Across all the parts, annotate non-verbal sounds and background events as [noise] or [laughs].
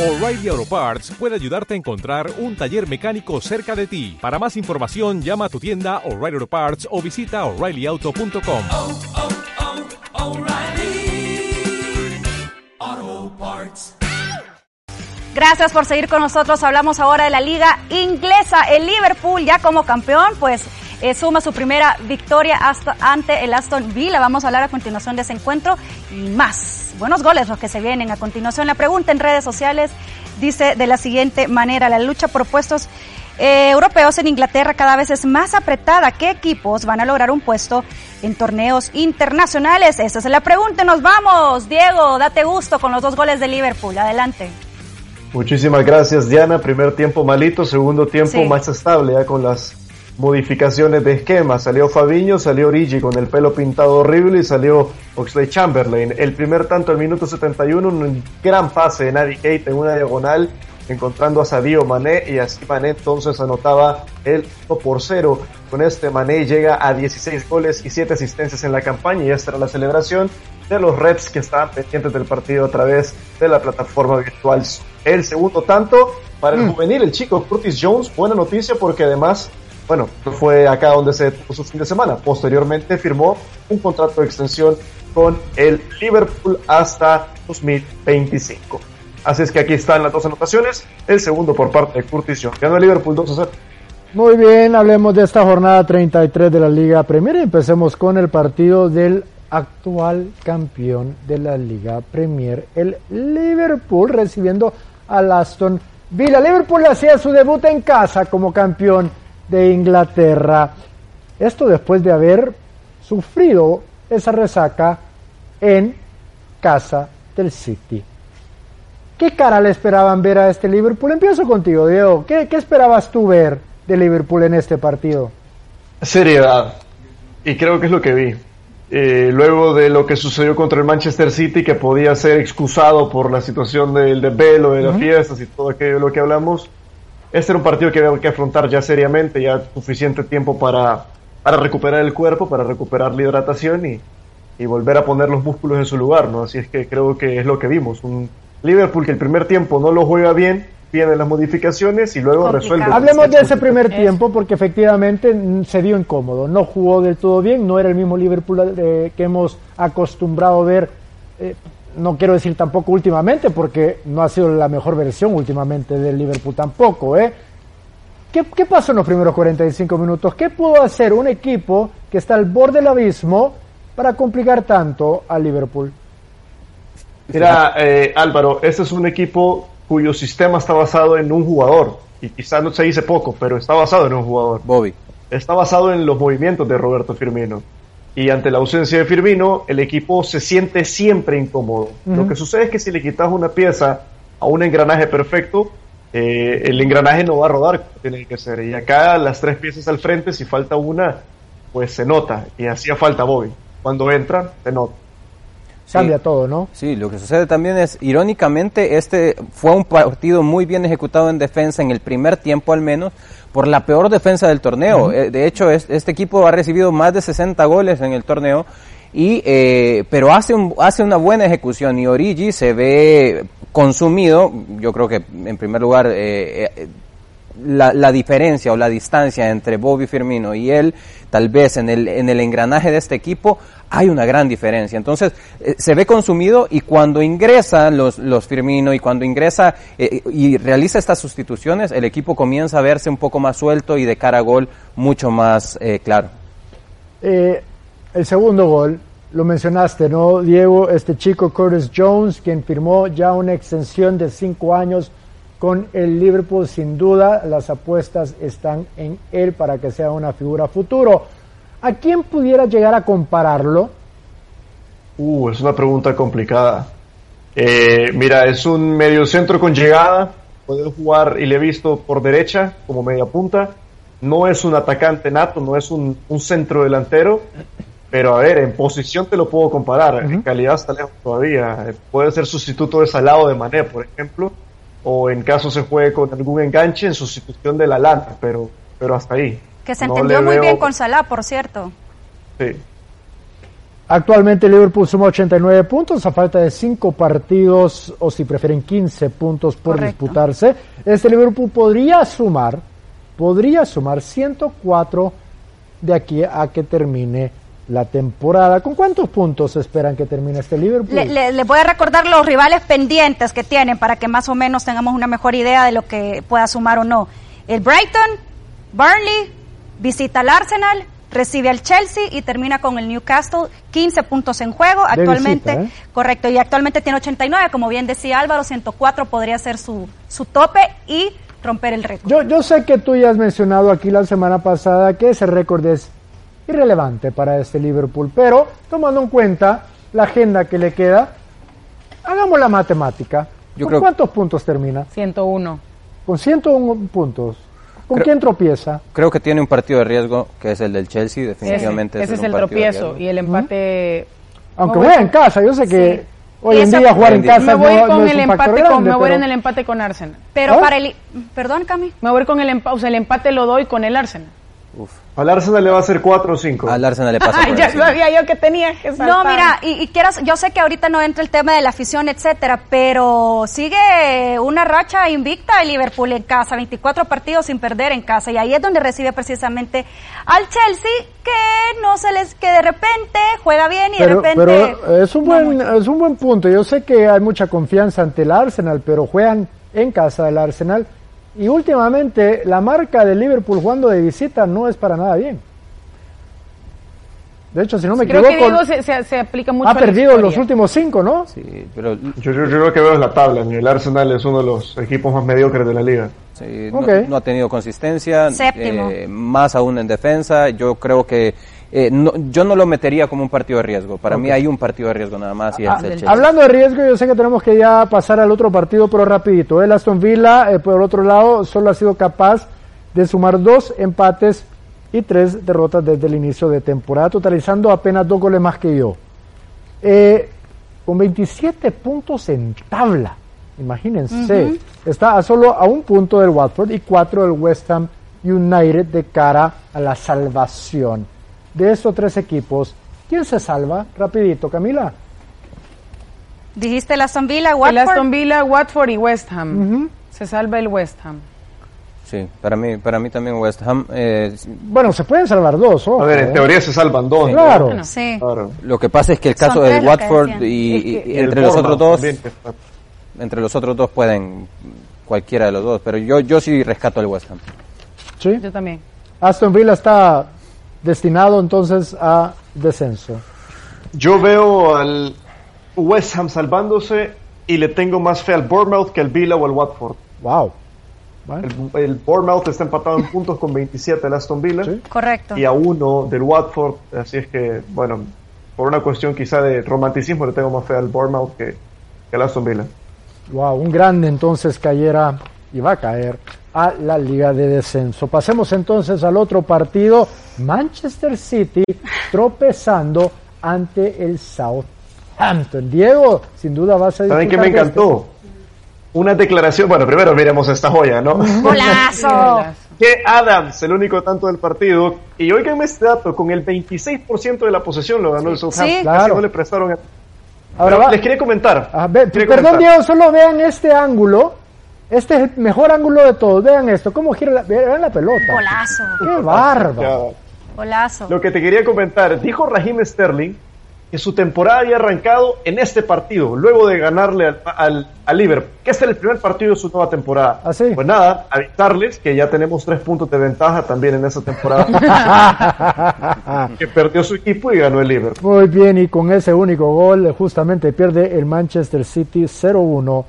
O'Reilly Auto Parts puede ayudarte a encontrar un taller mecánico cerca de ti. Para más información, llama a tu tienda O'Reilly Auto Parts o visita oreillyauto.com. oh, oh, Parts. Gracias por seguir con nosotros. Hablamos ahora de la liga inglesa. El Liverpool ya como campeón, pues eh, suma su primera victoria hasta, ante el Aston Villa. Vamos a hablar a continuación de ese encuentro y más. Buenos goles los que se vienen a continuación. La pregunta en redes sociales dice de la siguiente manera, la lucha por puestos eh, europeos en Inglaterra cada vez es más apretada. ¿Qué equipos van a lograr un puesto en torneos internacionales? Esa es la pregunta. Nos vamos. Diego, date gusto con los dos goles de Liverpool. Adelante. Muchísimas gracias, Diana. Primer tiempo malito, segundo tiempo Sí. más estable, ya con las modificaciones de esquema. Salió Fabiño, salió Origi con el pelo pintado horrible y salió Oxley Chamberlain. El primer tanto al minuto 71, un gran pase de Naby Keita en una diagonal, encontrando a Sadio Mané y así Mané entonces anotaba el 1 por 0. Con este Mané llega a 16 goles y 7 asistencias en la campaña y esta era la celebración de los Reds que estaban pendientes del partido a través de la plataforma virtual. El segundo tanto para el juvenil, el chico Curtis Jones, buena noticia porque además, bueno, fue acá donde se tuvo su fin de semana. Posteriormente firmó un contrato de extensión con el Liverpool hasta 2025. Así es que aquí están las dos anotaciones. El segundo por parte de Curtis. Ganó el Liverpool 2 a 0. Muy bien, hablemos de esta jornada 33 de la Liga Premier empecemos con el partido del actual campeón de la Liga Premier, el Liverpool, recibiendo al Aston Villa. Liverpool hacía su debut en casa como campeón de Inglaterra. Esto después de haber sufrido esa resaca en casa del City. ¿Qué cara le esperaban ver a este Liverpool? Empiezo contigo, Diego. ¿Qué, qué esperabas tú ver de Liverpool en este partido? Seriedad. Y creo que es lo que vi. Eh, luego de lo que sucedió contra el Manchester City, que podía ser excusado por la situación del desvelo, de las fiestas y todo aquello de lo que hablamos, este era un partido que había que afrontar ya seriamente, ya suficiente tiempo para, para recuperar el cuerpo, para recuperar la hidratación y, y volver a poner los músculos en su lugar, ¿no? Así es que creo que es lo que vimos. Un Liverpool que el primer tiempo no lo juega bien, vienen las modificaciones y luego Complicado. resuelve. Hablemos de ese primer tiempo porque efectivamente se vio incómodo, no jugó del todo bien, no era el mismo Liverpool eh, que hemos acostumbrado a ver, eh, no quiero decir tampoco últimamente porque no ha sido la mejor versión últimamente del Liverpool tampoco. ¿eh? ¿Qué, qué pasó en los primeros 45 minutos? ¿Qué pudo hacer un equipo que está al borde del abismo para complicar tanto al Liverpool? Mira, eh, Álvaro, este es un equipo cuyo sistema está basado en un jugador. Y quizás no se dice poco, pero está basado en un jugador. Bobby. Está basado en los movimientos de Roberto Firmino. Y ante la ausencia de Firmino, el equipo se siente siempre incómodo. Lo que sucede es que si le quitas una pieza a un engranaje perfecto, eh, el engranaje no va a rodar como tiene que ser. Y acá las tres piezas al frente, si falta una, pues se nota. Y hacía falta Bobby. Cuando entra, se nota. Cambia todo, ¿no? Sí, lo que sucede también es, irónicamente, este fue un partido muy bien ejecutado en defensa en el primer tiempo al menos, por la peor defensa del torneo. Eh, De hecho, es- este equipo ha recibido más de 60 goles en el torneo, y, eh, pero hace, un, hace una buena ejecución y Origi se ve consumido, yo creo que en primer lugar... eh, eh, la, la diferencia o la distancia entre Bobby Firmino y él, tal vez en el, en el engranaje de este equipo, hay una gran diferencia. Entonces, eh, se ve consumido y cuando ingresan los, los Firmino y cuando ingresa eh, y realiza estas sustituciones, el equipo comienza a verse un poco más suelto y de cara a gol mucho más eh, claro. Eh, el segundo gol, lo mencionaste, ¿no, Diego? Este chico Curtis Jones, quien firmó ya una extensión de cinco años con el Liverpool, sin duda las apuestas están en él para que sea una figura futuro. ¿A quién pudiera llegar a compararlo? Uh, es una pregunta complicada. Eh, mira, es un mediocentro con llegada. Puede jugar, y le he visto por derecha como media punta. No es un atacante nato, no es un, un centro delantero. Pero a ver, en posición te lo puedo comparar. En calidad está lejos todavía. Puede ser sustituto de Salado de Mané, por ejemplo. O en caso se juegue con algún enganche en sustitución de la lana. Pero, pero hasta ahí. Que se No entendió muy veo- bien con Salah, por cierto. Sí. Actualmente Liverpool suma 89 puntos a falta de 5 partidos o si prefieren 15 puntos por Correcto. disputarse. Este Liverpool podría sumar, podría sumar 104 de aquí a que termine la temporada. ¿Con cuántos puntos esperan que termine este Liverpool? Le- le- les voy a recordar los rivales pendientes que tienen para que más o menos tengamos una mejor idea de lo que pueda sumar o no. El Brighton, Burnley, visita al Arsenal, recibe al Chelsea y termina con el Newcastle, 15 puntos en juego. Actualmente, visita, ¿eh? correcto, y actualmente tiene 89, como bien decía Álvaro, 104 podría ser su, su tope y romper el récord. Yo, yo sé que tú ya has mencionado aquí la semana pasada que ese récord es irrelevante para este Liverpool, pero tomando en cuenta la agenda que le queda, hagamos la matemática. Yo ¿Con creo- cuántos puntos termina? 101. Con 101 puntos. ¿Con Creo- quién tropieza? Creo que tiene un partido de riesgo, que es el del Chelsea, definitivamente. ese es el tropiezo y el empate. Aunque juega en casa, yo sé que Sí. hoy en día jugar en casa Me voy no, con no es el un empate con, me voy pero- en el empate con Arsenal. Pero ¿Ah? para el... Perdón, Cami. Me voy con el empate, o sea, el empate lo doy con el Arsenal. Uf, Al Arsenal le va a hacer 4 o 5. al Arsenal le [laughs] pasa Ay, ya sabía yo que tenía que saltar. No, mira, y, y quieras, yo sé que ahorita no entra el tema de la afición, etcétera, pero sigue una racha invicta de Liverpool en casa, 24 partidos sin perder en casa, y ahí es donde recibe precisamente al Chelsea, que no se les, que de repente juega bien y de repente. pero es un buen es un buen punto. Yo sé que hay mucha confianza ante el Arsenal, pero juegan en casa del Arsenal y últimamente la marca de Liverpool jugando de visita no es para nada bien. De hecho, si no me Creo que equivoco, Diego se, se, se aplica mucho ha perdido los últimos cinco, ¿no? Sí, pero Yo, yo, yo lo que veo es la tabla. El Arsenal es uno de los equipos más mediocres de la liga. Sí, no- no, ha tenido consistencia, Séptimo. eh, más aún en defensa. Yo creo que eh, no- yo no lo metería como un partido de riesgo. Para mí hay un partido de riesgo nada más y es Ah, el hablando de riesgo, yo sé que tenemos que ya pasar al otro partido, pero rapidito. El Aston Villa, eh, por otro lado, solo ha sido capaz de sumar dos empates y tres derrotas desde el inicio de temporada, totalizando apenas dos goles más que yo. Eh, con 27 puntos en tabla, imagínense. Está a solo a un punto del Watford y cuatro del West Ham United de cara a la salvación. De estos tres equipos, ¿quién se salva? Rapidito, Camila. Dijiste el Aston Villa, El Watford. Aston Villa, Watford y West Ham. Se salva el West Ham. Sí, para mí, para mí también West Ham. eh, Bueno, se pueden salvar dos, ojo, A ver, en ¿eh? teoría se salvan dos. Claro. Bueno. Sí. Claro. lo que pasa es que el caso del Watford y, Es que- y Y el entre los otros dos, también, entre los otros dos pueden cualquiera de los dos, pero yo yo sí rescato al West Ham. Sí. Yo también. Aston Villa está destinado entonces a descenso. Yo veo al West Ham salvándose y le tengo más fe al Bournemouth que al Villa o al Watford. Wow. Bueno, El, el Bournemouth está empatado en puntos con 27 el Aston Villa Sí. Correcto. y a uno del Watford. Así es que, bueno, por una cuestión quizá de romanticismo le tengo más fe al Bournemouth que, que al Aston Villa. wow, un grande entonces cayera y va a caer a la liga de descenso. Pasemos entonces al otro partido, Manchester City tropezando ante el Southampton. Diego, sin duda vas a ¿Saben qué me de encantó? Una declaración, bueno, primero miremos esta joya, ¿no? Golazo. [laughs] que Adams, el único tanto del partido, y oiganme este dato, con el 26% de la posesión lo ganó el Southampton, Sí. Claro. no le prestaron. a- Ahora va- les quería comentar. Ah, quería perdón, comentar. Diego, solo vean este ángulo. Este es el mejor ángulo de todos. Vean esto, cómo gira la, vean la pelota. Golazo. Qué bárbaro. Golazo. Lo que te quería comentar, dijo Raheem Sterling que su temporada había arrancado en este partido, luego de ganarle al, al, al Liverpool, que este era el primer partido de su nueva temporada. ¿Ah, sí? Pues nada, avisarles que ya tenemos tres puntos de ventaja también en esa temporada, [laughs] que perdió su equipo y ganó el Liverpool. Muy bien, y con ese único gol justamente pierde el Manchester City 0-1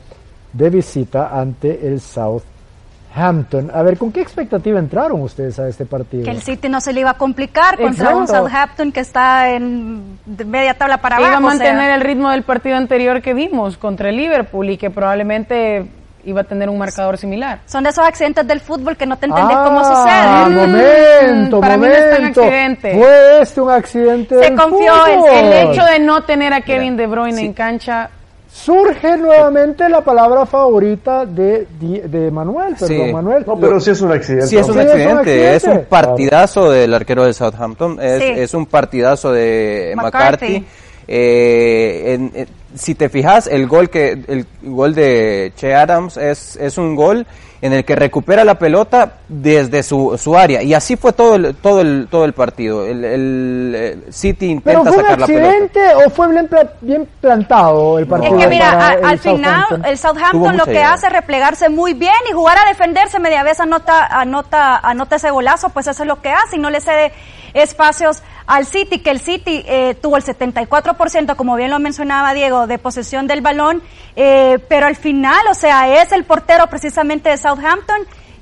de visita ante el Southampton. A ver, ¿con qué expectativa entraron ustedes a este partido? Que el City no se le iba a complicar contra Exacto. un Southampton que está en media tabla para abajo. iba a o sea. mantener el ritmo del partido anterior que vimos contra el Liverpool y que probablemente iba a tener un marcador similar. Son de esos accidentes del fútbol que no te entendés Ah, cómo sucede. momento, para mí no es tan momento. accidente. Fue este un accidente Se del confió, el- fútbol. El hecho de no tener a Kevin De Bruyne en cancha surge nuevamente la palabra favorita de, de Manuel, perdón, Sí. Manuel. No, pero sí es un accidente. Sí, es un Sí, es un accidente, es un, partidazo del arquero de Southampton, es, Sí. es un partidazo de McCarthy. McCarthy. Eh, en- en- si te fijas, el gol que el gol de Che Adams es, es un gol en el que recupera la pelota desde su, su área y así fue todo el todo el todo el partido. El, el, City ¿Pero intenta fue un sacar la pelota. accidente o fue bien, bien plantado el partido? Es que mira, al final el Southampton lo que hace es replegarse muy bien y jugar a defenderse media vez anota, anota, anota ese golazo, pues eso es lo que hace y no le cede espacios al City, que el City eh, tuvo el 74%, como bien lo mencionaba Diego, de posesión del balón, eh, pero al final, o sea, es el portero precisamente de Southampton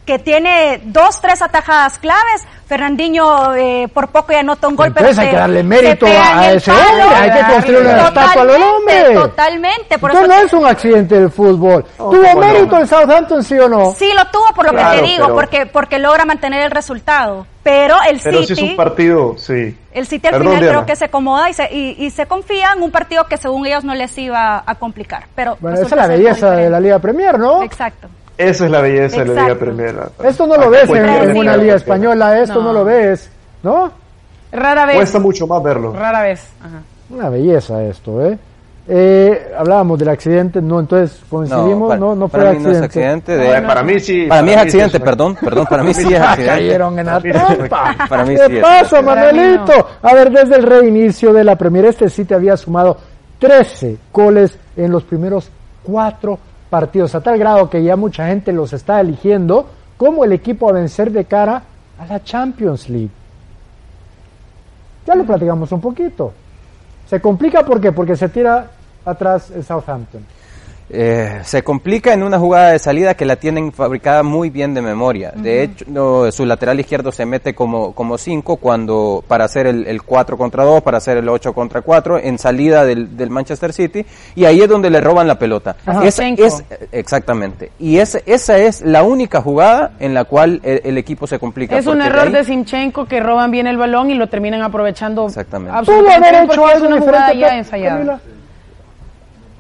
que tiene dos, tres atajadas claves. Fernandinho eh, por poco ya anota un gol, Entonces pero hay se- que darle mérito a ese palo. hombre, hay que construir una estatua al Totalmente, hombre. Totalmente, por Entonces eso no es un accidente del fútbol. ¿Tuvo bueno. mérito el Southampton, sí o no? Sí lo tuvo por lo que te digo, pero- porque porque logra mantener el resultado. Pero el Pero sí City, es un partido, sí. el City al Perdón, final Diana. creo que se acomoda y se y, y se confía en un partido que según ellos no les iba a complicar. Pero Bueno, esa es la belleza de la Liga Premier, ¿no? Exacto. Esa es la belleza de la Liga. Premier. Esto no lo ves en, sí, una liga española, esto no, No. lo ves, ¿no? Rara vez. Cuesta mucho más verlo. Rara vez. Ajá. Una belleza esto, ¿eh? Eh, hablábamos del accidente, no, entonces coincidimos, no, no, fue para mí accidente. no es accidente. de- para mí sí. para mí es sí accidente, perdón, perdón, para mí sí es [laughs] Ah, accidente. cayeron en la Para mí sí trampa. Para mí ¿Qué sí pasa. Manuelito? Para mí A ver, desde el reinicio de la Premier, este City había sumado 13 goles en los primeros cuatro partidos, a tal grado que ya mucha gente los está eligiendo como el equipo a vencer de cara a la Champions League. Ya lo platicamos un poquito. Se complica, ¿por qué? Porque se tira atrás el Southampton. Eh, se complica en una jugada de salida que la tienen fabricada muy bien de memoria. De hecho, no, su lateral izquierdo se mete como como 5 cuando para hacer el, el 4 contra 2, para hacer el 8 contra 4 en salida del, del Manchester City y ahí es donde le roban la pelota. Ajá. Es, exactamente. Y es, esa es la única jugada en la cual el, el equipo se complica. Es un error ahí- de Simchenko que roban bien el balón y lo terminan aprovechando. Exactamente. ¿Pudo absolutamente haber hecho es una jugada ya ensayada. Camila?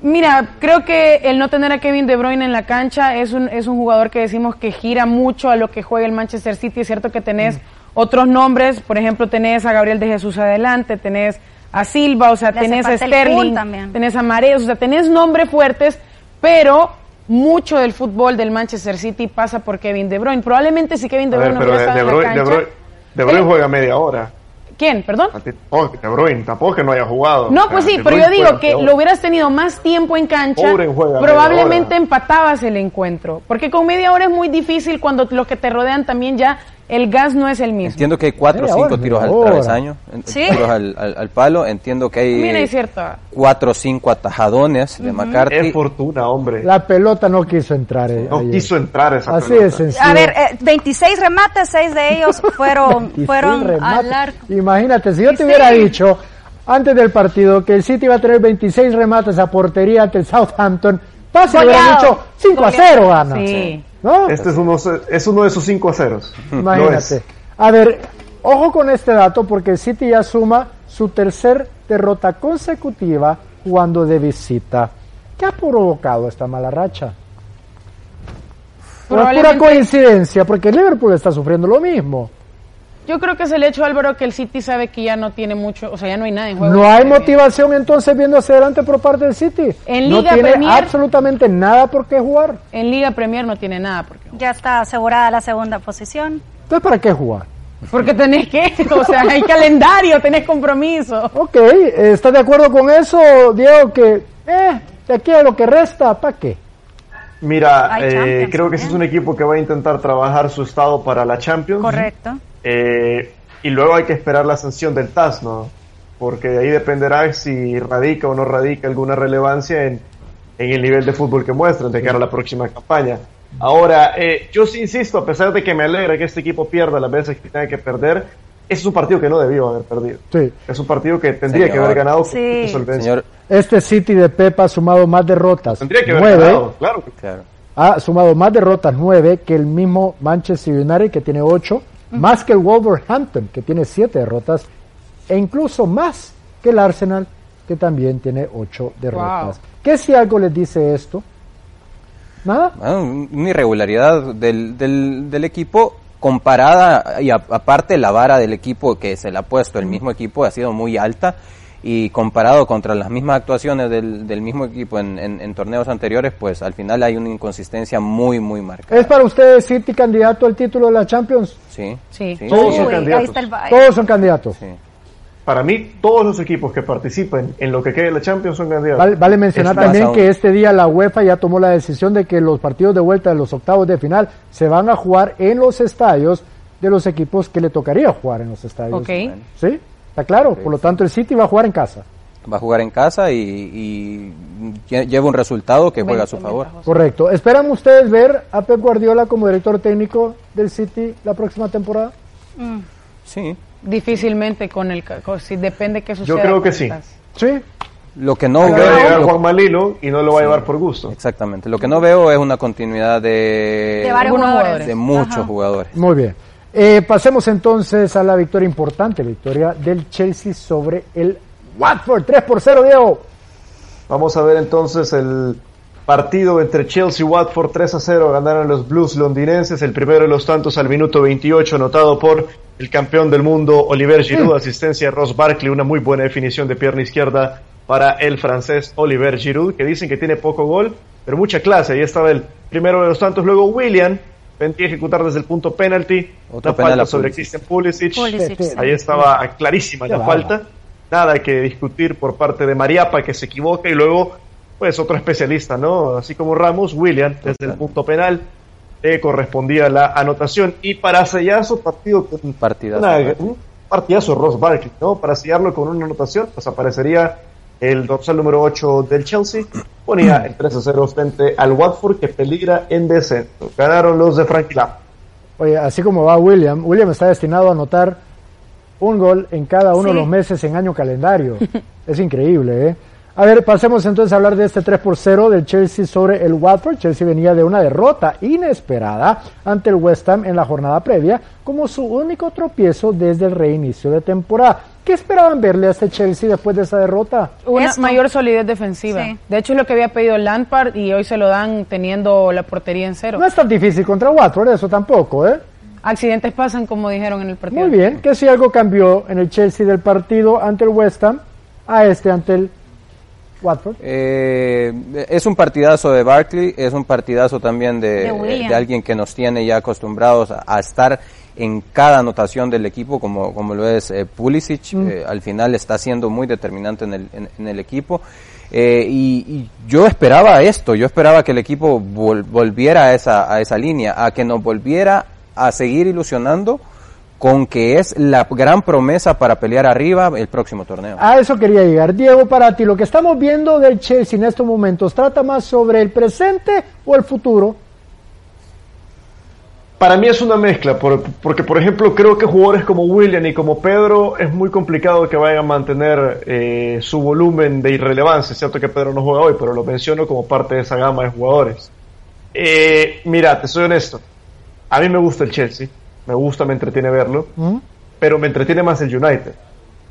Mira, creo que el no tener a Kevin De Bruyne en la cancha es un, es un jugador que decimos que gira mucho a lo que juega el Manchester City. Es cierto que tenés Mm. otros nombres, por ejemplo, tenés a Gabriel de Jesús adelante, tenés a Silva, o sea, Le tenés a Sterling, también. tenés a Mareos, o sea, tenés nombres fuertes, pero mucho del fútbol del Manchester City pasa por Kevin De Bruyne. Probablemente si Kevin De Bruyne ver, no pero hubiera de, estado de en Bruyne, la de cancha... Bruyne- De Bruyne juega media hora. ¿Quién? ¿Perdón? Oh, De Bruyne, tampoco es que no haya jugado. No, O sea, pues sí, pero yo digo que lo hubieras tenido más tiempo en cancha, juega probablemente empatabas el encuentro. Porque con media hora es muy difícil cuando los que te rodean también ya el gas no es el mismo. Entiendo que hay 4 o Media 5 hora, tiros al travesaño, Sí. tiros al, al- al palo. Entiendo que hay Mira, es cierto. cuatro o cinco atajadones de McCarthy. Es fortuna, hombre. La pelota no quiso entrar. eh, No ayer. quiso entrar esa Así pelota. de sencillo. A ver, eh, 26 remates, 6 de ellos [laughs] fueron 26 fueron remates. al arco. Imagínate, si yo te Sí. hubiera dicho antes del partido que el City iba a tener 26 remates a portería ante el Southampton, fácil hubiera dicho 5 a 0 gana. Sí. ¿No? Este es uno, es uno de esos 5 a ceros. Imagínate. A ver, ojo con este dato porque el City ya suma su tercer derrota consecutiva jugando de visita. ¿Qué ha provocado esta mala racha? ¿O es pura coincidencia? Porque el Liverpool está sufriendo lo mismo. Yo creo que es el hecho, Álvaro, que el City sabe que ya no tiene mucho, o sea, ya no hay nada en juego. No hay Premier. motivación entonces viendo hacia adelante por parte del City. En no Liga tiene Premier- absolutamente nada por qué jugar. En Liga Premier no tiene nada. Porque, Ya está asegurada la segunda posición. Entonces, ¿para qué jugar? porque tenés que, [laughs] o sea, hay calendario, tenés compromiso. Ok, ¿estás de acuerdo con eso, Diego? Que, eh, de aquí a lo que resta, ¿para qué? Mira, eh, creo que ese es un equipo que va a intentar trabajar su estado para la Champions. Correcto. Eh, y luego hay que esperar la sanción del TAS, ¿no? Porque de ahí dependerá si radica o no radica alguna relevancia en, en el nivel de fútbol que muestran de cara a la próxima campaña. Ahora, eh, yo sí insisto, a pesar de que me alegra que este equipo pierda las veces que tenga que perder, ese es un partido que no debió haber perdido. Sí. Es un partido que tendría que haber ganado Sí. Señor, Este City de Pepa ha sumado más derrotas. Tendría que haber nueve, ganado, claro. claro. ha sumado más derrotas, nueve, que el mismo Manchester United, que tiene ocho, más que el Wolverhampton, que tiene siete derrotas, e incluso más que el Arsenal, que también tiene ocho derrotas. ¿Qué si algo les dice esto? ¿Nada? Bueno, una irregularidad del, del, del equipo comparada y a- aparte la vara del equipo que se le ha puesto el mismo equipo ha sido muy alta y comparado contra las mismas actuaciones del, del mismo equipo en, en- en torneos anteriores pues al final hay una inconsistencia muy muy marcada ¿Es para ustedes City candidato al título de la Champions? sí Sí. Todos son Uy, candidatos. Todos son candidatos. sí. Para mí, todos los equipos que participen en lo que quede de la Champions son candidatos. Vale, vale mencionar Es también que este día la UEFA ya tomó la decisión de que los partidos de vuelta de los octavos de final se van a jugar en los estadios de los equipos que le tocaría jugar en los estadios. Ok. ¿Sí? ¿Está claro? Por lo tanto, el City va a jugar en casa. va a jugar en casa y, y lle- lleva un resultado que juega a su favor Correcto. ¿Esperan ustedes ver a Pep Guardiola como director técnico del City la próxima temporada? sí Difícilmente con el... con- si depende qué suceda. creo que sí. Sí. lo que no Va a veo llegar Juan Malilo y no lo va a llevar por gusto. exactamente lo que no veo es una continuidad de De varios Algunos jugadores. de muchos Ajá. jugadores Muy bien. Eh, pasemos entonces a la victoria importante, victoria del Chelsea sobre el Watford. 3 por 0, Diego. Vamos a ver entonces el partido entre Chelsea y Watford 3 a 0. Ganaron los Blues londinenses. El primero de los tantos al minuto 28, anotado por el campeón del mundo Oliver Giroud. Asistencia de Ross Barkley. Una muy buena definición de pierna izquierda para el francés Oliver Giroud, que dicen que tiene poco gol, pero mucha clase. Ahí estaba el primero de los tantos. Luego William. Tentí ejecutar desde el punto penalti. Una penal falta sobre Pulisic. Christian Pulisic. Ahí estaba clarísima Qué la falta. Nada que discutir por parte de Mariapa, que se equivoca, y luego, pues, otro especialista, ¿no? Así como Ramos, William, desde el punto penal, le correspondía la anotación. Y para sellazo, partido con Partidazo, una- un partidazo Ross Barkley, ¿no? Para sellarlo con una anotación, pues aparecería el dorsal número 8 del Chelsea, ponía el 3 a 0 frente al Watford, que peligra en descenso. Ganaron los de Frankie Lampard. Oye, así como va William, William está destinado a anotar un gol en cada uno Sí. de los meses en año calendario. [laughs] es increíble, ¿eh? A ver, pasemos entonces a hablar de este 3 por 0 del Chelsea sobre el Watford. Chelsea venía de una derrota inesperada ante el West Ham en la jornada previa como su único tropiezo desde el reinicio de temporada. ¿Qué esperaban verle a este Chelsea después de esa derrota? Una Esto. mayor solidez defensiva. Sí. De hecho, es lo que había pedido Lampard y hoy se lo dan teniendo la portería en cero. No es tan difícil contra Watford, eso tampoco, ¿eh? Accidentes pasan, como dijeron en el partido. Muy bien, que si algo cambió en el Chelsea del partido ante el West Ham a este ante el Watford. Eh, es un partidazo de Barkley, es un partidazo también de, De alguien que nos tiene ya acostumbrados a, a estar en cada anotación del equipo, como, como lo es eh, Pulisic. Eh, al final está siendo muy determinante en el, en, en el equipo. Eh, y, y yo esperaba esto, yo esperaba que el equipo vol- volviera a esa, a esa línea, a que nos volviera a seguir ilusionando con que es la gran promesa para pelear arriba el próximo torneo. A eso quería llegar. Diego, para ti, lo que estamos viendo del Chelsea en estos momentos, ¿trata más sobre el presente o el futuro? Para mí es una mezcla, por- porque por ejemplo creo que jugadores como William y como Pedro es muy complicado que vayan a mantener eh, su volumen de irrelevancia. Es cierto que Pedro no juega hoy, pero lo menciono como parte de esa gama de jugadores. Eh, mira, te soy honesto. A mí me gusta el Chelsea, me gusta, me entretiene verlo, pero me entretiene más el United.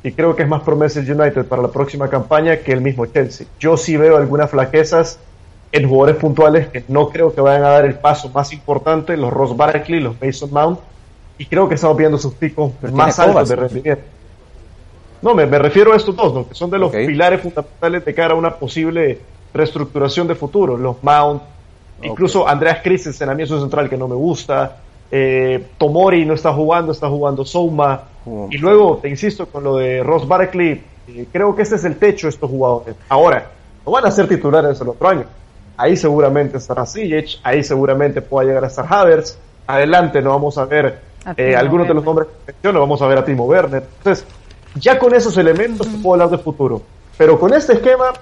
Y creo que es más promesa el United para la próxima campaña que el mismo Chelsea. Yo sí veo algunas flaquezas en jugadores puntuales que no creo que vayan a dar el paso más importante, los Ross Barkley, los Mason Mount, y creo que estamos viendo sus picos Pero más altos de rendimiento. No, me, me refiero a estos dos, ¿no? que son de los pilares fundamentales de cara a una posible reestructuración de futuro. Los Mount, incluso Andreas Christensen, a mí es un central que no me gusta. Eh, Tomori no está jugando, está jugando Souma. Uh, y luego, te insisto, con lo de Ross Barkley, eh, creo que ese es el techo de estos jugadores. Ahora, no van a ser titulares el otro año. Ahí seguramente estará Sijic, ahí seguramente pueda llegar a estar Havertz. Adelante no vamos a ver A eh, algunos de los nombres que menciono, vamos a ver a Timo Werner. Entonces, ya con esos elementos te puedo hablar de futuro. Pero con este esquema,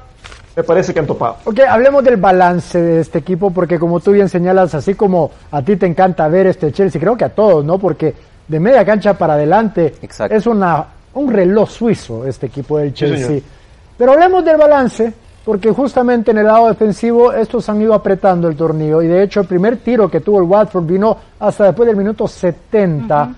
me parece que han topado. Ok, hablemos del balance de este equipo, porque como tú bien señalas, así como a ti te encanta ver este Chelsea, creo que a todos, ¿no? Porque de media cancha para adelante Exacto. es una, un reloj suizo este equipo del Chelsea. Pero hablemos del balance, porque justamente en el lado defensivo estos han ido apretando el torneo, y de hecho el primer tiro que tuvo el Watford vino hasta después del minuto 70.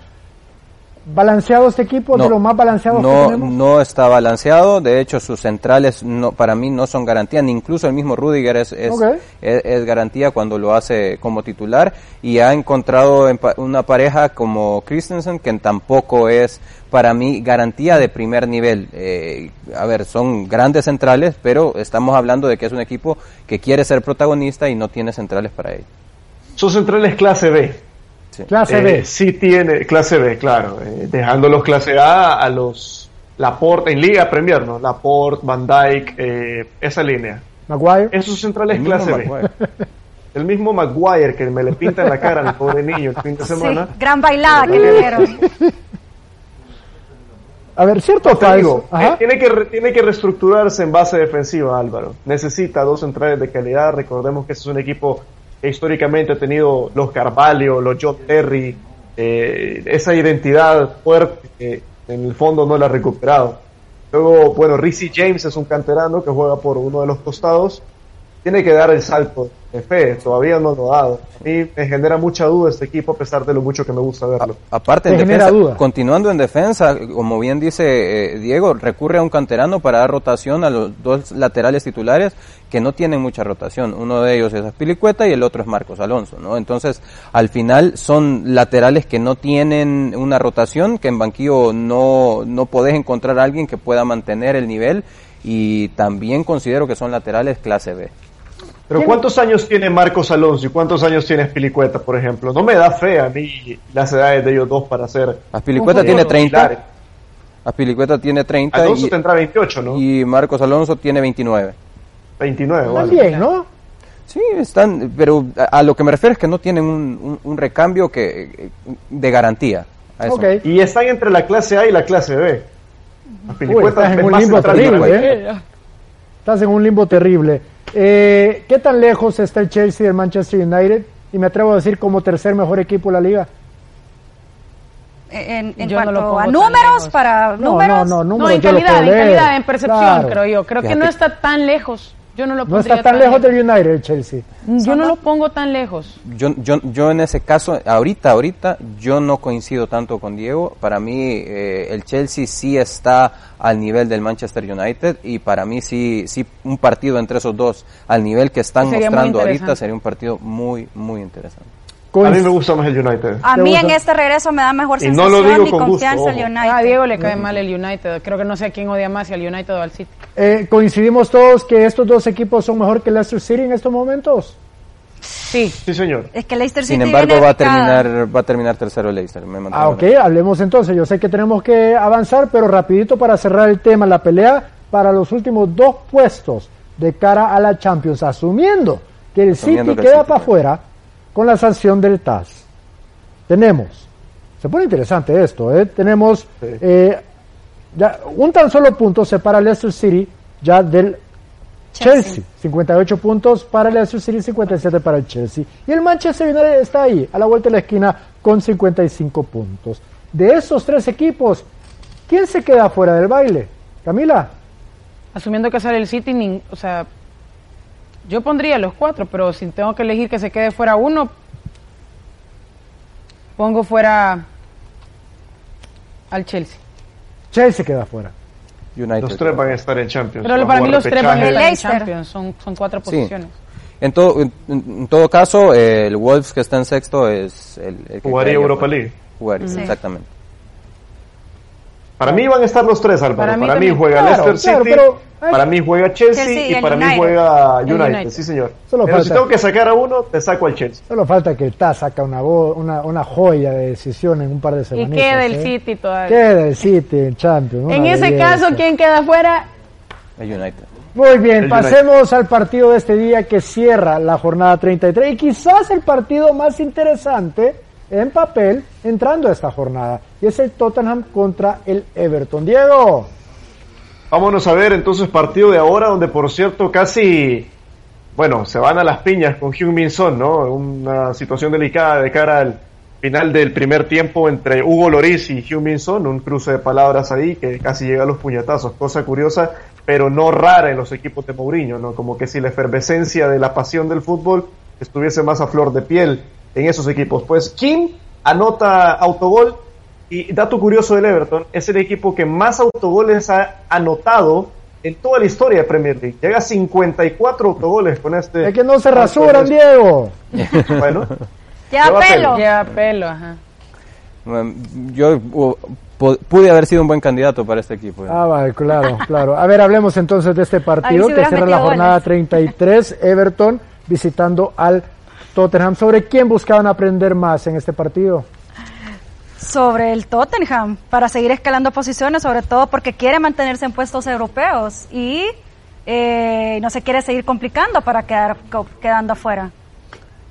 Balanceado este equipo, de lo más balanceado no, que tenemos. No está balanceado, de hecho sus centrales no, para mí no son garantía, ni incluso el mismo Rudiger es, es, Ok. es- es garantía cuando lo hace como titular y ha encontrado una pareja como Christensen que tampoco es para mí garantía de primer nivel. Eh, a ver, son grandes centrales, pero estamos hablando de que es un equipo que quiere ser protagonista y no tiene centrales para ello. Son centrales clase B. Clase Eh, B. Sí tiene, clase B, claro. eh, dejando los clase A a los Laporte, en Liga Premier, ¿no? Laporte, Van Dijk, eh, esa línea. Maguire. Esos centrales clase B. [laughs] El mismo Maguire que me le pinta en la cara al pobre niño el fin de Sí, semana. gran bailada que le dieron. A ver, cierto o digo, eh, tiene, que, re- tiene que reestructurarse en base defensiva, Álvaro. Necesita dos centrales de calidad. Recordemos que este es un equipo que históricamente ha tenido los Carvalho, los John Terry, eh, esa identidad fuerte que en el fondo no la ha recuperado. Luego, bueno, Rizzy James es un canterano que juega por uno de los costados. Tiene que dar el salto de fe, todavía no lo ha dado. A mí me genera mucha duda este equipo a pesar de lo mucho que me gusta verlo. Aparte, Te en defensa, duda. continuando en defensa, como bien dice eh, Diego, recurre a un canterano para dar rotación a los dos laterales titulares que no tienen mucha rotación. Uno de ellos es Aspilicueta y el otro es Marcos Alonso, ¿no? Entonces, al final son laterales que no tienen una rotación, que en banquillo no, no podés encontrar a alguien que pueda mantener el nivel y también considero que son laterales clase B. Pero ¿cuántos años tiene Marcos Alonso y cuántos años tiene Spilicueta, por ejemplo? No me da fe a mí las edades de ellos dos para ser... Aspilicueta tiene futuro 30, similares. Aspilicueta tiene 30 Alonso y, tendrá 28, ¿no? y Marcos Alonso tiene 29. 29, vale. También, ¿no? Sí, están, pero a, a lo que me refiero es que no tienen un, un- un recambio que eh, de garantía. A eso. Ok. Y están entre la clase A y la clase B. Uy, Aspilicueta estás en un limbo terrible. ¿eh? Estás en un limbo terrible. Eh, ¿Qué tan lejos está el Chelsea del Manchester United? Y me atrevo a decir como tercer mejor equipo de la liga. En, en no cuanto a números, para No, números. no, no, No, números en calidad, en calidad, en percepción, Claro. creo yo. Creo que no está tan lejos. Yo no lo No está tan lejos del United el Chelsea. Yo no lo pongo tan lejos. Yo, yo, yo en ese caso, ahorita, ahorita, yo no coincido tanto con Diego. Para mí, eh, el Chelsea sí está al nivel del Manchester United y para mí sí, sí, un partido entre esos dos al nivel que están Sería muy mostrando ahorita interesante. sería un partido muy, muy interesante. A mí me gusta más el United. A ¿Te mí gusta? en este regreso me da mejor Y no sensación lo digo y con gusto, confianza el. United. A Diego le cae mal el United. Creo que no sé a quién odia más, si al United o al City. Eh, ¿Coincidimos todos que estos dos equipos son mejor que Leicester City en estos momentos? Sí. Sí, señor. Es que Leicester City Sin embargo, viene va a terminar, va a terminar tercero el Leicester. me Ah, ok, hablemos entonces. Yo sé que tenemos que avanzar, pero rapidito para cerrar el tema, la pelea para los últimos dos puestos de cara a la Champions, asumiendo que el Asumiendo City que el queda City para afuera con la sanción del TAS. Tenemos, se pone interesante esto, ¿eh? tenemos eh, ya, un tan solo punto separa a Leicester City ya del Chelsea. Chelsea. 58 puntos para el Leicester City, 57 para el Chelsea. Y el Manchester United está ahí, a la vuelta de la esquina, con 55 puntos. De esos tres equipos, ¿quién se queda fuera del baile? Camila, Asumiendo que sale el City, o sea, yo pondría los cuatro, pero si tengo que elegir que se quede fuera uno, pongo fuera al Chelsea. Chelsea queda fuera. United. Los tres van a estar en Champions. Pero para mí los tres van a estar en. Champions, son, son cuatro Sí. posiciones. En todo, en, en todo caso, eh, el Wolves que está en sexto es el, el que Jugaría Europa fuera. League. Jugaría, Sí. exactamente. Para mí van a estar los tres, Álvaro. Para Para mí mí, también. juega Claro, Leicester claro, City, pero para mí juega Chelsea, Chelsea y y para mí United. juega El United. United. Sí, señor. Solo Pero si tengo que sacar a uno, te saco al Chelsea. Solo falta que el TAS saca una, una, una joya de decisión en un par de Y semanas. queda el City todavía. Queda el City en Champions. En ese belleza. caso, ¿quién queda fuera? El United. Muy bien, El pasemos al partido de este día que cierra la jornada 33 y quizás el partido más interesante en papel entrando a esta jornada y es el Tottenham contra el Everton. Diego, Vámonos a ver entonces partido de ahora, donde por cierto casi, bueno, se van a las piñas con Hyun Min Son, ¿no? Una situación delicada de cara al final del primer tiempo entre Hugo Loris y Hyun Min Son, un cruce de palabras ahí que casi llega a los puñetazos, cosa curiosa, pero no rara en los equipos de Mourinho, ¿no? Como que si la efervescencia de la pasión del fútbol estuviese más a flor de piel en esos equipos. Pues Kim anota autogol Y dato curioso del Everton, es el equipo que más autogoles ha anotado en toda la historia de Premier League. Llega a 54 autogoles con este. Es que no se rasuran, Diego. [laughs] Bueno, [laughs] Ya Lleva pelo. Ya pelo, ajá. Bueno, Yo uh, pu- pude haber sido un buen candidato para este equipo. Ah, vale, claro, claro. A ver, hablemos entonces de este partido sí que cierra la jornada goles. 33, Everton visitando al Tottenham. ¿Sobre quién buscaban aprender más en este partido? sobre el Tottenham para seguir escalando posiciones, sobre todo porque quiere mantenerse en puestos europeos y eh, no se quiere seguir complicando para quedar co- quedando afuera.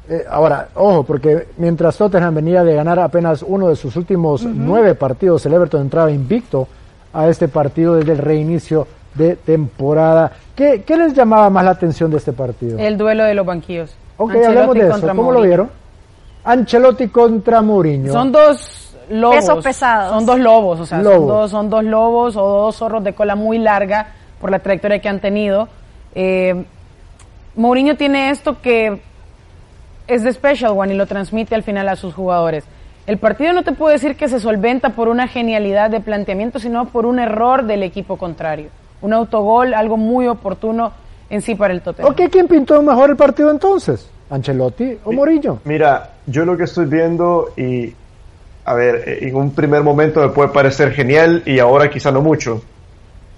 Eh, ahora, ojo, porque mientras Tottenham venía de ganar apenas uno de sus últimos nueve partidos, el Everton entraba invicto a este partido desde el reinicio de temporada. ¿Qué, qué les llamaba más la atención de este partido? El duelo de los banquillos. Ok, Ancelotti hablemos de eso. ¿Cómo lo vieron? Ancelotti contra Mourinho. Son dos lobos. Pesos pesados. Son dos lobos, o sea, Lobos. son dos, son dos lobos o dos zorros de cola muy larga por la trayectoria que han tenido. Eh, Mourinho tiene esto que es de Special One y lo transmite al final a sus jugadores. El partido no te puedo decir que se solventa por una genialidad de planteamiento, sino por un error del equipo contrario. Un autogol, algo muy oportuno en sí para el Tottenham. Ok, ¿quién pintó mejor el partido entonces? ¿Ancelotti o Mourinho? mira, yo lo que estoy viendo y. A ver, eh, en un primer momento me puede parecer genial y ahora quizá no mucho.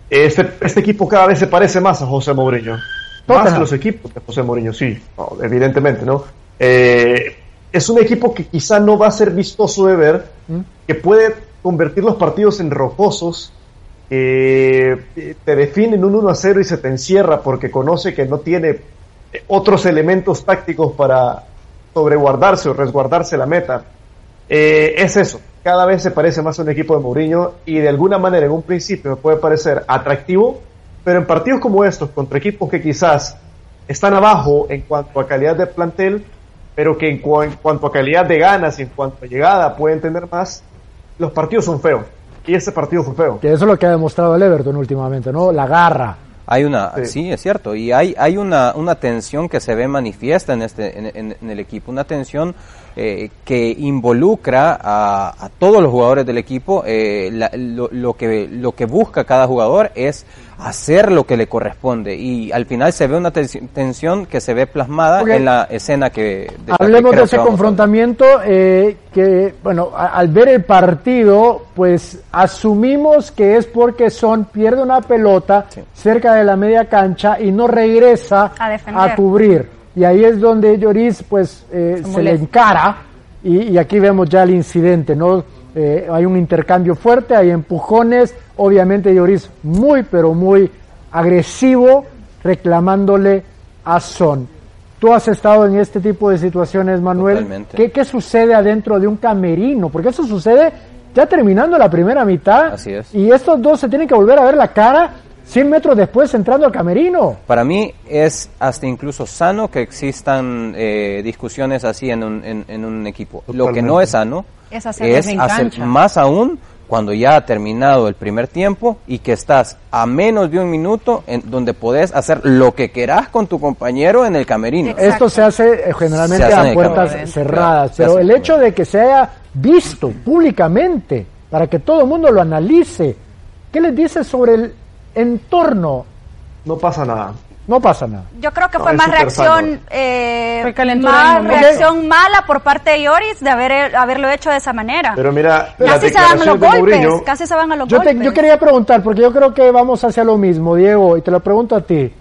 Este, este equipo cada vez se parece más a José Mourinho. Más Tottenham. los equipos de José Mourinho, sí, no, evidentemente, ¿no? Eh, es un equipo que quizá no va a ser vistoso de ver, que puede convertir los partidos en rocosos, eh, te definen un 1 a 0 y se te encierra porque conoce que no tiene otros elementos tácticos para sobreguardarse o resguardarse la meta. Eh, es eso, cada vez se parece más a un equipo de Mourinho y de alguna manera en un principio puede parecer atractivo, pero en partidos como estos, contra equipos que quizás están abajo en cuanto a calidad de plantel, pero que en, en cuanto a calidad de ganas y en cuanto a llegada pueden tener más, los partidos son feos. Y este partido fue feo. Que eso es lo que ha demostrado el Everton últimamente, ¿no? La garra. Hay una, Sí. sí, es cierto, y hay, hay una, una tensión que se ve manifiesta en este, en, en- en el equipo, una tensión eh, que involucra a, a todos los jugadores del equipo. eh, la- lo, lo que, lo que busca cada jugador es hacer lo que le corresponde y al final se ve una tensi- tensión que se ve plasmada en la escena que. de que Hablemos de ese a confrontamiento eh, que, bueno, a- al ver el partido, pues asumimos que es porque Son pierde una pelota Sí. cerca de la media cancha y no regresa A defender. cubrir. Y ahí es donde Lloris, pues, eh, se, le encara y, y aquí vemos ya el incidente, ¿no? Eh, hay un intercambio fuerte, hay empujones, obviamente Lloris muy, pero muy agresivo, reclamándole a Son. Tú has estado en este tipo de situaciones, Manuel. Totalmente. ¿Qué, qué sucede adentro de un camerino? Porque eso sucede ya terminando la primera mitad. Así es. Y estos dos se tienen que volver a ver la cara 100 metros después entrando al camerino. Para mí es hasta incluso sano que existan eh, discusiones así en un, en, en un equipo. Lo que no es sano Es hacer más aún cuando ya ha terminado el primer tiempo y que estás a menos de un minuto en donde podés hacer lo que querás con tu compañero en el camerino. Exacto. Esto se hace eh, generalmente Se hace en a puertas camerino. cerradas, Claro, pero el hecho de que se haya visto públicamente para que todo el mundo lo analice, ¿qué les dice sobre el entorno? No pasa nada. No pasa nada. Yo creo que No, fue más reacción, eh, más reacción mala por parte de Lloris de haber, haberlo hecho de esa manera. Pero mira, casi se van a los golpes, Mourinho, casi se van a los Yo, te- golpes. yo quería preguntar, porque yo creo que vamos hacia lo mismo, Diego, y te lo pregunto a ti.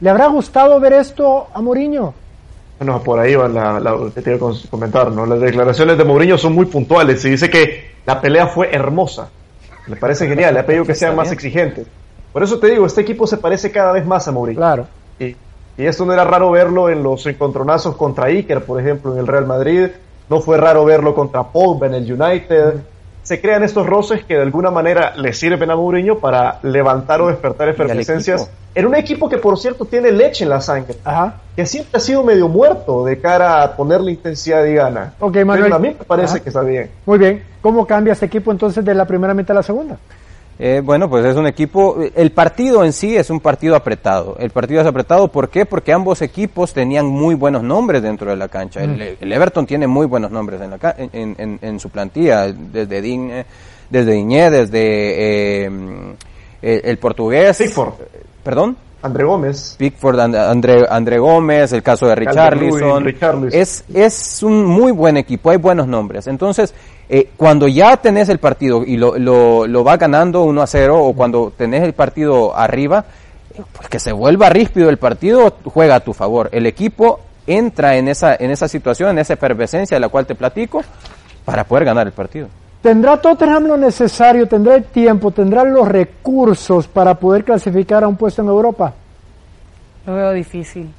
¿Le habrá gustado ver esto a Mourinho? Bueno, por ahí va la, la- que te comentar, ¿no? Las declaraciones de Mourinho son muy puntuales y dice que la pelea fue hermosa. Le parece genial, le ha pedido que sean más exigentes. Por eso te digo, este equipo se parece cada vez más a Mourinho. Claro. Y, y esto no era raro verlo en los encontronazos contra Iker, por ejemplo, en el Real Madrid. No fue raro verlo contra Pogba en el United. Se crean estos roces que de alguna manera le sirven a Mourinho para levantar o despertar efervescencias. En un equipo que, por cierto, tiene leche en la sangre Ajá. que siempre ha sido medio muerto de cara a ponerle intensidad y gana. Ok, Manuel. Pero a mí me parece Ajá. que está bien. Muy bien. ¿Cómo cambia este equipo entonces de la primera mitad a la segunda? Eh, bueno, pues es un equipo, el partido en sí es un partido apretado. El partido es apretado, ¿por qué? Porque ambos equipos tenían muy buenos nombres dentro de la cancha. El, el Everton tiene muy buenos nombres en, la, ca- en, en- en su plantilla, desde Digne, desde Diñé, desde eh, el, el portugués. Pickford. ¿Perdón? André Gómez. Pickford, And- André, André Gómez, el caso de Richarlison. Richarlison. Es, es un muy buen equipo, hay buenos nombres. Entonces, eh, cuando ya tenés el partido y lo, lo, lo va ganando 1 a 0 o cuando tenés el partido arriba, pues que se vuelva ríspido el partido, juega a tu favor. El equipo entra en esa, en esa situación, en esa efervescencia de la cual te platico, para poder ganar el partido. ¿Tendrá Tottenham lo necesario, tendrá el tiempo, tendrá los recursos para poder clasificar a un puesto en Europa? Lo veo difícil.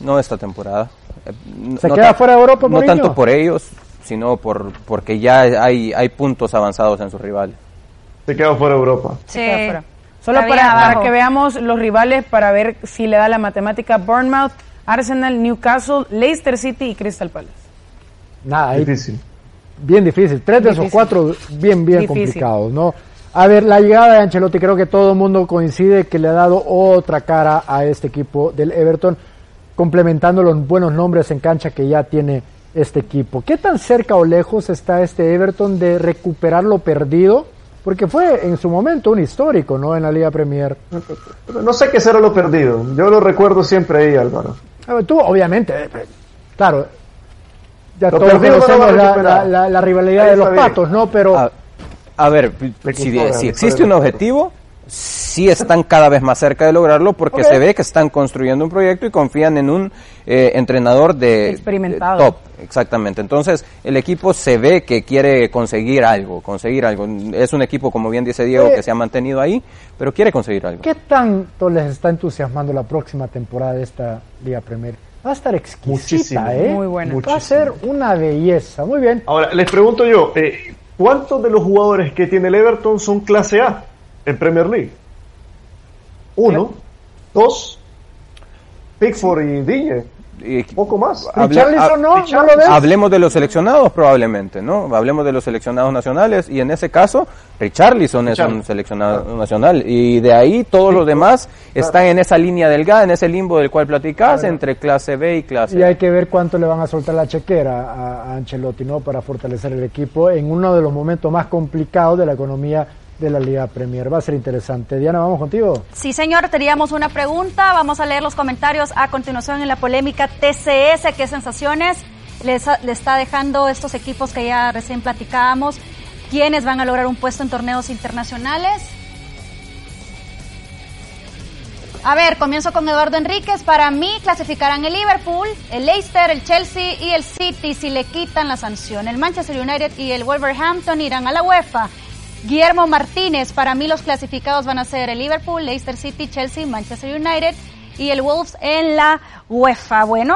No esta temporada. Eh, ¿Se no queda fuera de Europa, No Mourinho? tanto por ellos, sino por porque ya hay, hay puntos avanzados en sus rivales. Se queda fuera de Europa. Sí. queda fuera. Solo para, para que veamos los rivales, para ver si le da la matemática Bournemouth, Arsenal, Newcastle, Leicester City y Crystal Palace. Nada, ahí Difícil. bien difícil. Tres de esos cuatro bien, bien Difícil. complicados, ¿no? A ver, la llegada de Ancelotti, creo que todo el mundo coincide que le ha dado otra cara a este equipo del Everton, complementando los buenos nombres en cancha que ya tiene este equipo. ¿Qué tan cerca o lejos está este Everton de recuperar lo perdido? Porque fue en su momento un histórico, ¿no? En la Liga Premier. No sé qué será lo perdido. Yo lo recuerdo siempre ahí, Álvaro. A ver, tú, obviamente, eh, eh, claro, ya Lo todos no conocemos la, recuperar. la- la- la rivalidad Ahí de los bien. patos, ¿no? Pero A, a ver, si, existe un objetivo, sí están cada vez más cerca de lograrlo porque se ve que están construyendo un proyecto y confían en un eh, entrenador de Experimentado. de top, exactamente. Entonces el equipo se ve que quiere conseguir algo, conseguir algo. Es un equipo, como bien dice Diego, Oye. que se ha mantenido ahí, pero quiere conseguir algo. ¿qué tanto les está entusiasmando la próxima temporada de esta Liga Premier? Va a estar exquisita, Muchísimo. ¿eh? Muy buena. Va a ser una belleza. Muy bien. Ahora, les pregunto yo, eh, ¿cuántos de los jugadores que tiene el Everton son clase A en Premier League? Uno, dos, Pickford y Digne, Y- poco más. Hable- ha- no, ¿no lo ves? Hablemos de los seleccionados probablemente, ¿no? Hablemos de los seleccionados nacionales y en ese caso Richarlison es un seleccionado nacional y de ahí todos los demás están en esa línea delgada, en ese limbo del cual platicás entre clase B y clase Y hay que ver cuánto le van a soltar la chequera a, a Ancelotti, ¿no? Para fortalecer el equipo en uno de los momentos más complicados de la economía de la Liga Premier. Va a ser interesante. Diana, vamos contigo. Sí, señor, teníamos una pregunta. Vamos a leer los comentarios a continuación en la polémica TCS. ¿Qué sensaciones le está dejando estos equipos que ya recién platicábamos? ¿Quiénes van a lograr un puesto en torneos internacionales? A ver, comienzo con Eduardo Enríquez. Para mí clasificarán el Liverpool, el Leicester, el Chelsea y el City si le quitan la sanción. El Manchester United y el Wolverhampton irán a la UEFA. Guillermo Martínez, para mí los clasificados van a ser el Liverpool, Leicester City, Chelsea, Manchester United y el Wolves en la UEFA. Bueno,